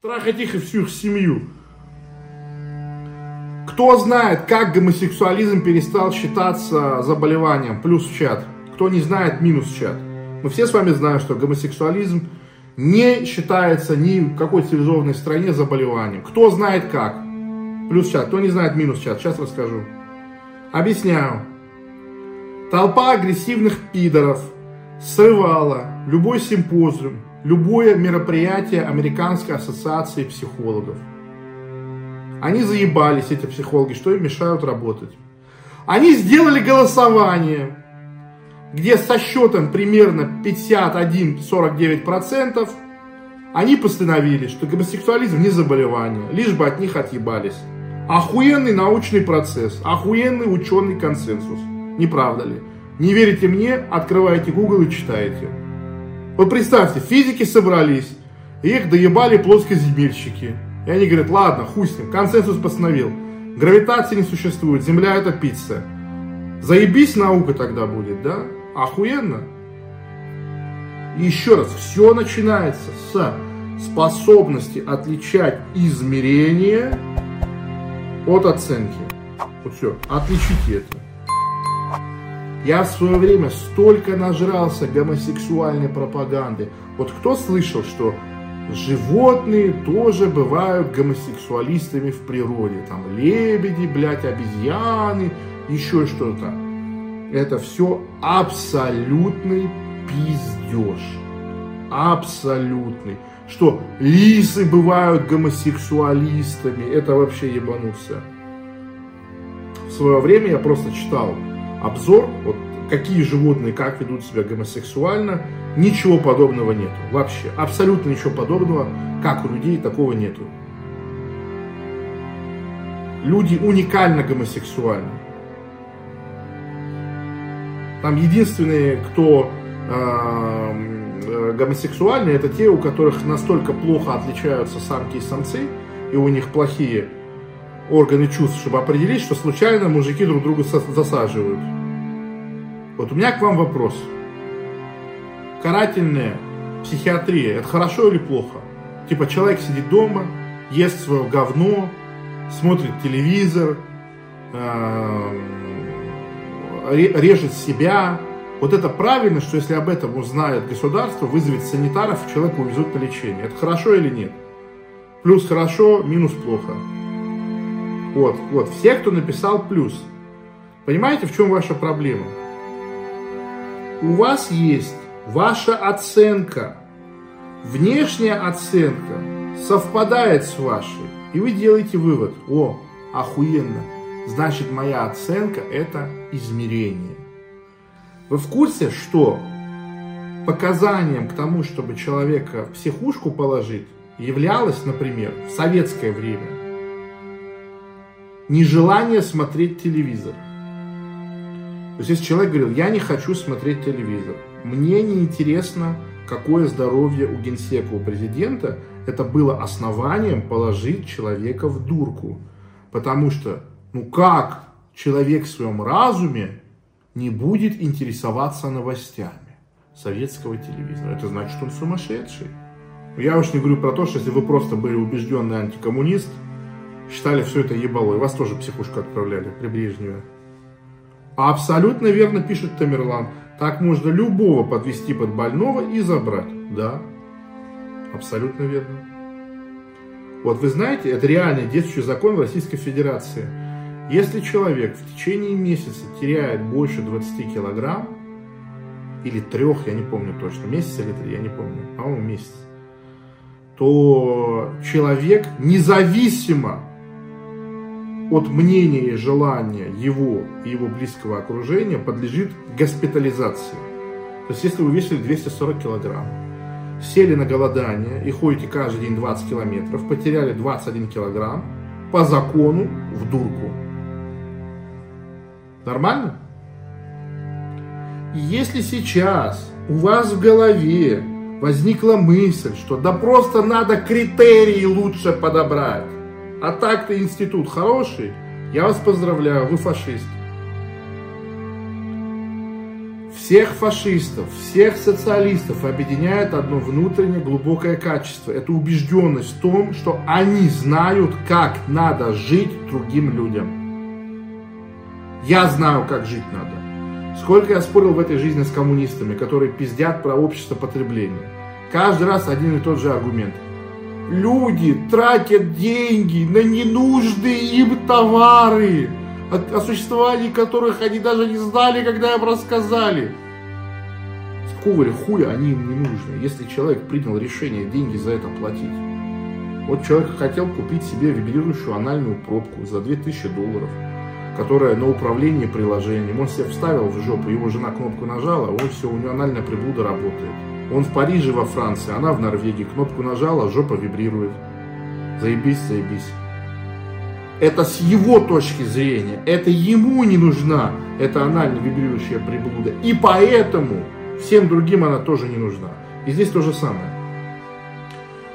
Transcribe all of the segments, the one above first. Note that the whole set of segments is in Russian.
Трахать их и всю их семью. Кто знает, как гомосексуализм перестал считаться заболеванием? Плюс в чат. Кто не знает, минус в чат. Мы все с вами знаем, что гомосексуализм не считается ни в какой цивилизованной стране заболеванием. Кто знает как? Плюс чат. Кто не знает, минус чат. Сейчас расскажу. Объясняю. Толпа агрессивных пидоров срывала любой симпозиум, любое мероприятие Американской ассоциации психологов. Они заебались, эти психологи, что им мешают работать. Они сделали голосование, где со счетом примерно 51-49% они постановили, что гомосексуализм не заболевание, лишь бы от них отъебались. Охуенный научный процесс, охуенный ученый консенсус. Не правда ли? Не верите мне? Открывайте Google и читайте. Вот представьте, физики собрались, и их доебали плоскоземельщики. И они говорят, ладно, хуй с ним, консенсус постановил. Гравитации не существует, Земля это пицца. Заебись наука тогда будет, да? Охуенно. И еще раз, все начинается с способности отличать измерения от оценки. Вот все, отличите это. Я в свое время столько нажрался гомосексуальной пропаганды. Вот кто слышал, что животные тоже бывают гомосексуалистами в природе? Там лебеди, блядь, обезьяны, еще что-то. Это все абсолютный пиздеж. Абсолютный. Что лисы бывают гомосексуалистами, это вообще ебануться. В свое время я просто читал обзор, вот какие животные как ведут себя гомосексуально, ничего подобного нету. Вообще, абсолютно ничего подобного, как у людей, такого нету. Люди уникально гомосексуальны. Там единственные, кто э, гомосексуальны, это те, у которых настолько плохо отличаются самки и самцы, и у них плохие органы чувств, чтобы определить, что случайно мужики друг друга засаживают. Вот у меня к вам вопрос. Карательная психиатрия, это хорошо или плохо? Типа человек сидит дома, ест свое говно, смотрит телевизор, э, режет себя. Вот это правильно, что если об этом узнает государство, вызовет санитаров, человека увезут на лечение. Это хорошо или нет? Плюс хорошо, минус плохо. Вот, вот, все, кто написал плюс. Понимаете, в чем ваша проблема? У вас есть ваша оценка, внешняя оценка совпадает с вашей, и вы делаете вывод, о, охуенно, значит моя оценка это измерение. Вы в курсе, что показанием к тому, чтобы человека в психушку положить, являлось, например, в советское время нежелание смотреть телевизор. То есть, если человек говорил, я не хочу смотреть телевизор, мне не интересно, какое здоровье у генсека, у президента, это было основанием положить человека в дурку. Потому что, ну как человек в своем разуме не будет интересоваться новостями советского телевизора? Это значит, он сумасшедший. Я уж не говорю про то, что если вы просто были убежденный антикоммунист, считали все это ебалой. Вас тоже психушку отправляли при Брежневе. Абсолютно верно пишет Тамерлан. Так можно любого подвести под больного и забрать. Да, абсолютно верно. Вот вы знаете, это реальный действующий закон в Российской Федерации. Если человек в течение месяца теряет больше 20 килограмм, или трех, я не помню точно, месяц или три, я не помню, по-моему, месяц, то человек независимо от мнения и желания его и его близкого окружения подлежит госпитализации. То есть, если вы весили 240 килограмм, сели на голодание и ходите каждый день 20 километров, потеряли 21 килограмм, по закону в дурку. Нормально? Если сейчас у вас в голове возникла мысль, что да просто надо критерии лучше подобрать, а так-то институт хороший. Я вас поздравляю, вы фашист. Всех фашистов, всех социалистов объединяет одно внутреннее глубокое качество. Это убежденность в том, что они знают, как надо жить другим людям. Я знаю, как жить надо. Сколько я спорил в этой жизни с коммунистами, которые пиздят про общество потребления. Каждый раз один и тот же аргумент. Люди тратят деньги на ненужные им товары о, существовании которых они даже не знали, когда им рассказали. Какого ли хуя они им не нужны, если человек принял решение деньги за это платить? Вот человек хотел купить себе вибрирующую анальную пробку за 2000 долларов, которая на управлении приложением. Он себе вставил в жопу, его жена кнопку нажала, он все, у него анальная приблуда работает. Он в Париже, во Франции, она в Норвегии, кнопку нажала, жопа вибрирует. Заебись, заебись. Это с его точки зрения. Это ему не нужна эта анально вибрирующая приблуда. И поэтому всем другим она тоже не нужна. И здесь то же самое.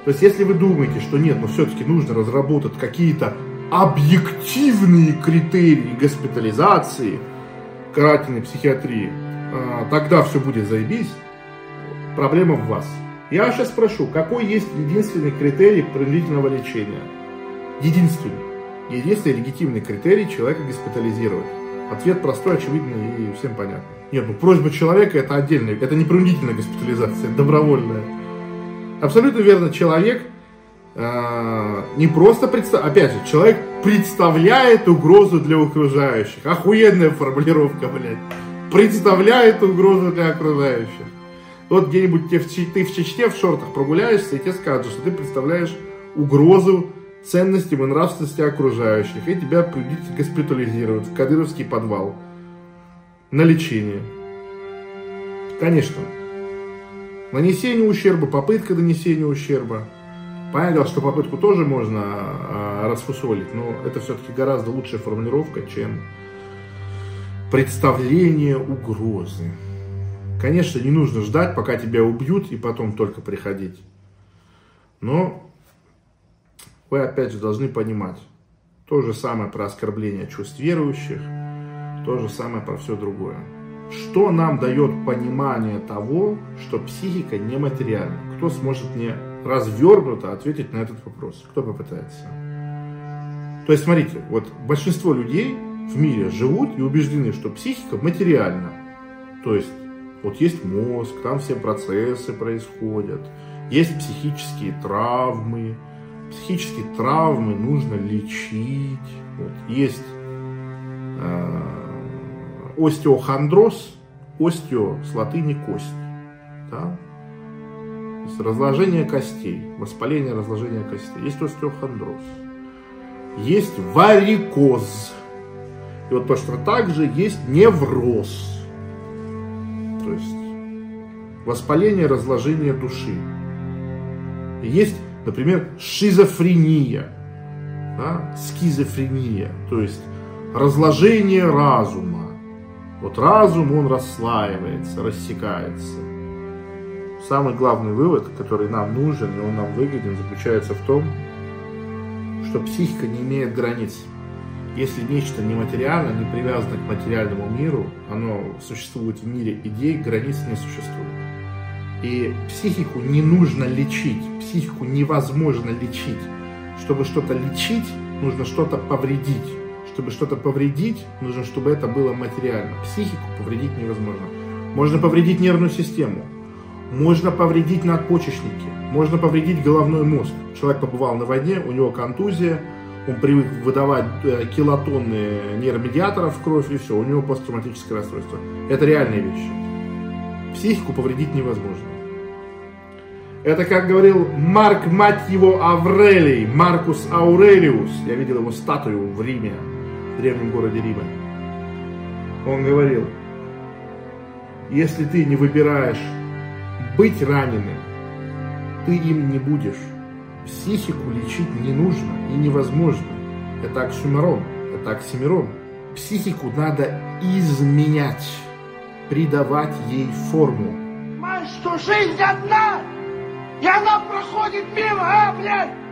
То есть, если вы думаете, что нет, но все-таки нужно разработать какие-то объективные критерии госпитализации, карательной психиатрии, а, тогда все будет заебись, проблема в вас. Я сейчас спрошу, какой есть единственный критерий принудительного лечения? Единственный единственный легитимный критерий человека госпитализировать? Ответ простой, очевидный и всем понятный. Нет, ну просьба человека это отдельная, это не принудительная госпитализация, это добровольная. Абсолютно верно, человек э, не просто представляет, опять же, человек представляет угрозу для окружающих. Охуенная формулировка, блядь. Представляет угрозу для окружающих. Вот где-нибудь ты в Чечне в шортах прогуляешься, и тебе скажут, что ты представляешь угрозу ценностям и нравственности окружающих, и тебя придется госпитализировать в Кадыровский подвал на лечение. Конечно, нанесение ущерба, попытка нанесения ущерба. Понятно, что попытку тоже можно а, расфусолить, но это все-таки гораздо лучшая формулировка, чем представление угрозы. Конечно, не нужно ждать, пока тебя убьют, и потом только приходить. Но вы опять же должны понимать, то же самое про оскорбление чувств верующих, то же самое про все другое. Что нам дает понимание того, что психика нематериальна? Кто сможет мне развернуто ответить на этот вопрос? Кто попытается? То есть, смотрите, вот большинство людей в мире живут и убеждены, что психика материальна. То есть, вот есть мозг, там все процессы происходят, есть психические травмы, психические травмы нужно лечить. Вот. Есть э, остеохондроз, остео с латыни кость. Да? То есть разложение костей, воспаление разложения костей. Есть остеохондроз. Есть варикоз. И вот точно так же есть невроз. Воспаление разложения души. Есть Например, шизофрения, да, скизофрения, то есть разложение разума. Вот разум, он расслаивается, рассекается. Самый главный вывод, который нам нужен и он нам выгоден, заключается в том, что психика не имеет границ. Если нечто нематериально, не привязано к материальному миру, оно существует в мире идей, границ не существует. И психику не нужно лечить, психику невозможно лечить. Чтобы что-то лечить, нужно что-то повредить. Чтобы что-то повредить, нужно, чтобы это было материально. Психику повредить невозможно. Можно повредить нервную систему, можно повредить надпочечники, можно повредить головной мозг. Человек побывал на войне, у него контузия, он привык выдавать э, килотонны нейромедиаторов в кровь, и все, у него посттравматическое расстройство. Это реальные вещи. Психику повредить невозможно. Это, как говорил Марк, мать его, Аврелий, Маркус Аурелиус. Я видел его статую в Риме, в древнем городе Рима. Он говорил, если ты не выбираешь быть раненым, ты им не будешь. Психику лечить не нужно и невозможно. Это оксюмарон, это оксимирон. Психику надо изменять, придавать ей форму. Мать, что жизнь одна! И она проходит мимо, а, блядь!